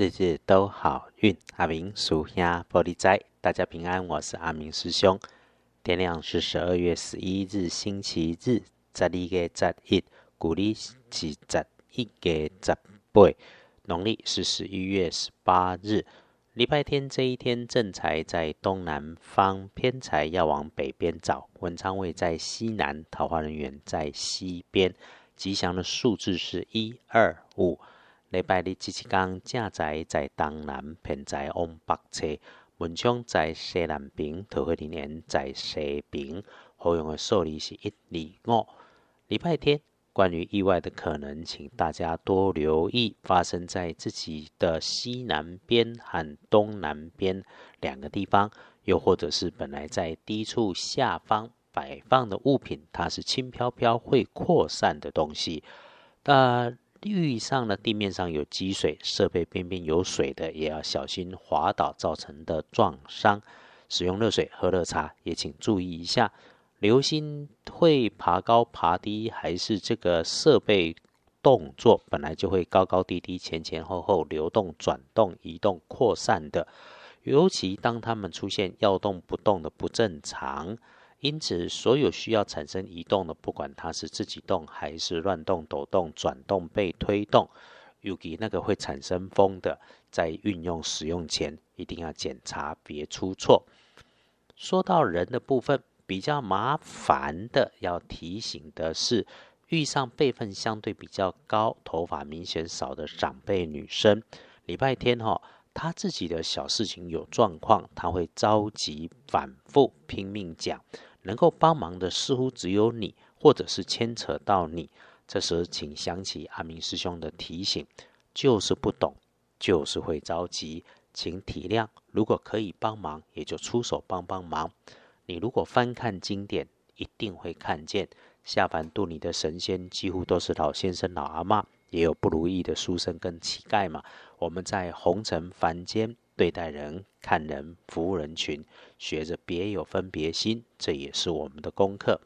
日日都好运。阿明属下玻璃斋，大家平安，我是阿明师兄。天亮是十二月十一日，星期日，十二月十一，古历是十一月十八，农历是十一月十八日。礼拜天这一天，正财在东南方，偏财要往北边找。文昌位在西南，桃花人员在西边。吉祥的数字是一二五。礼拜日即一天，正财在东南，偏在往北侧。文昌在西南边，桃花人员在西边。好用的数字是一二五。礼拜天。关于意外的可能，请大家多留意发生在自己的西南边和东南边两个地方，又或者是本来在低处下方摆放的物品，它是轻飘飘会扩散的东西。那遇上了地面上有积水，设备边边有水的，也要小心滑倒造成的撞伤。使用热水喝热茶，也请注意一下。流星会爬高爬低，还是这个设备动作本来就会高高低低、前前后后流动、转动、移动、扩散的？尤其当它们出现要动不动的不正常，因此所有需要产生移动的，不管它是自己动还是乱动、抖动、转动、被推动，尤其那个会产生风的，在运用使用前一定要检查，别出错。说到人的部分。比较麻烦的，要提醒的是，遇上辈分相对比较高、头发明显少的长辈女生，礼拜天哈，她自己的小事情有状况，她会着急、反复、拼命讲，能够帮忙的似乎只有你，或者是牵扯到你。这时，请想起阿明师兄的提醒，就是不懂，就是会着急，请体谅。如果可以帮忙，也就出手帮帮忙。你如果翻看经典，一定会看见下凡渡你的神仙几乎都是老先生、老阿妈，也有不如意的书生跟乞丐嘛。我们在红尘凡间对待人、看人、服务人群，学着别有分别心，这也是我们的功课。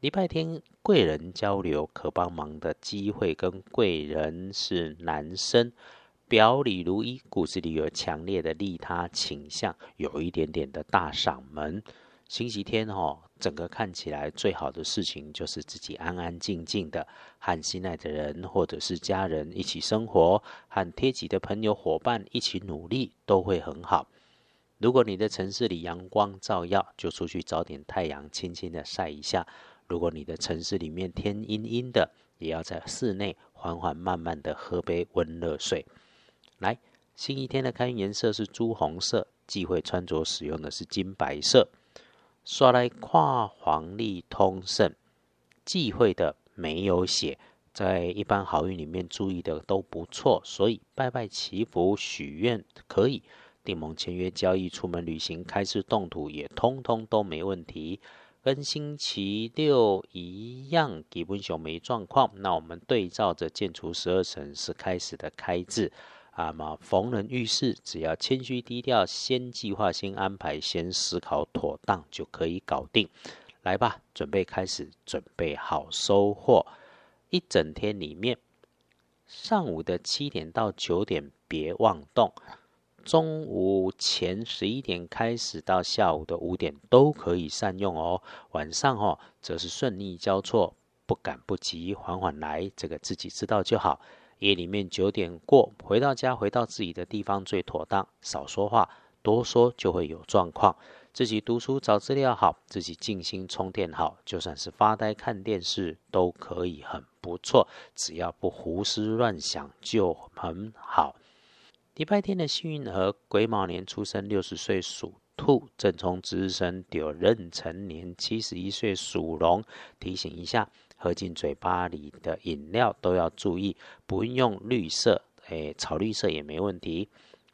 礼拜天贵人交流可帮忙的机会，跟贵人是男生，表里如一，骨子里有强烈的利他倾向，有一点点的大嗓门。星期天哦，整个看起来最好的事情就是自己安安静静的和心爱的人或者是家人一起生活，和贴己的朋友伙伴一起努力都会很好。如果你的城市里阳光照耀，就出去找点太阳，轻轻的晒一下；如果你的城市里面天阴阴的，也要在室内缓缓慢慢的喝杯温热水。来，星期天的开运颜色是朱红色，忌讳穿着使用的是金白色。刷来跨黄历通胜，忌讳的没有写，在一般好运里面注意的都不错，所以拜拜祈福许愿可以，订盟签约交易、出门旅行、开市动土也通通都没问题，跟星期六一样，基本上没状况。那我们对照着建除十二层是开始的开字。那么逢人遇事，只要谦虚低调，先计划，先安排，先思考妥当，就可以搞定。来吧，准备开始，准备好收获。一整天里面，上午的七点到九点别妄动，中午前十一点开始到下午的五点都可以善用哦。晚上哦，则是顺利交错，不赶不急，缓缓来，这个自己知道就好。夜里面九点过，回到家，回到自己的地方最妥当。少说话，多说就会有状况。自己读书找资料好，自己静心充电好，就算是发呆看电视都可以很不错。只要不胡思乱想就很好。礼拜天的幸运儿，癸卯年出生，六十岁属兔；正冲值日生，有壬辰年七十一岁属龙。提醒一下。喝进嘴巴里的饮料都要注意，不用绿色，诶，草绿色也没问题。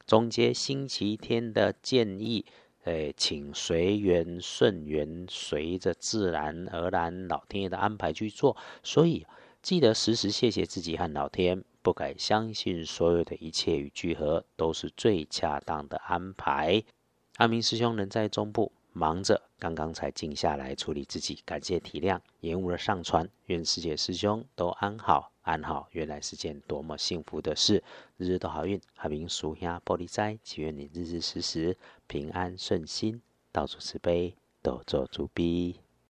总结星期天的建议，诶，请随缘顺缘，随着自然而然老天爷的安排去做。所以记得时时谢谢自己和老天，不敢相信所有的一切与聚合都是最恰当的安排。阿明师兄人在中部。忙着，刚刚才静下来处理自己，感谢体谅，延误了上传。愿师姐师兄都安好，安好，原来是件多么幸福的事。日日都好运，海明属下玻璃斋，祈愿你日日时时平安顺心，到处慈悲，都做主逼。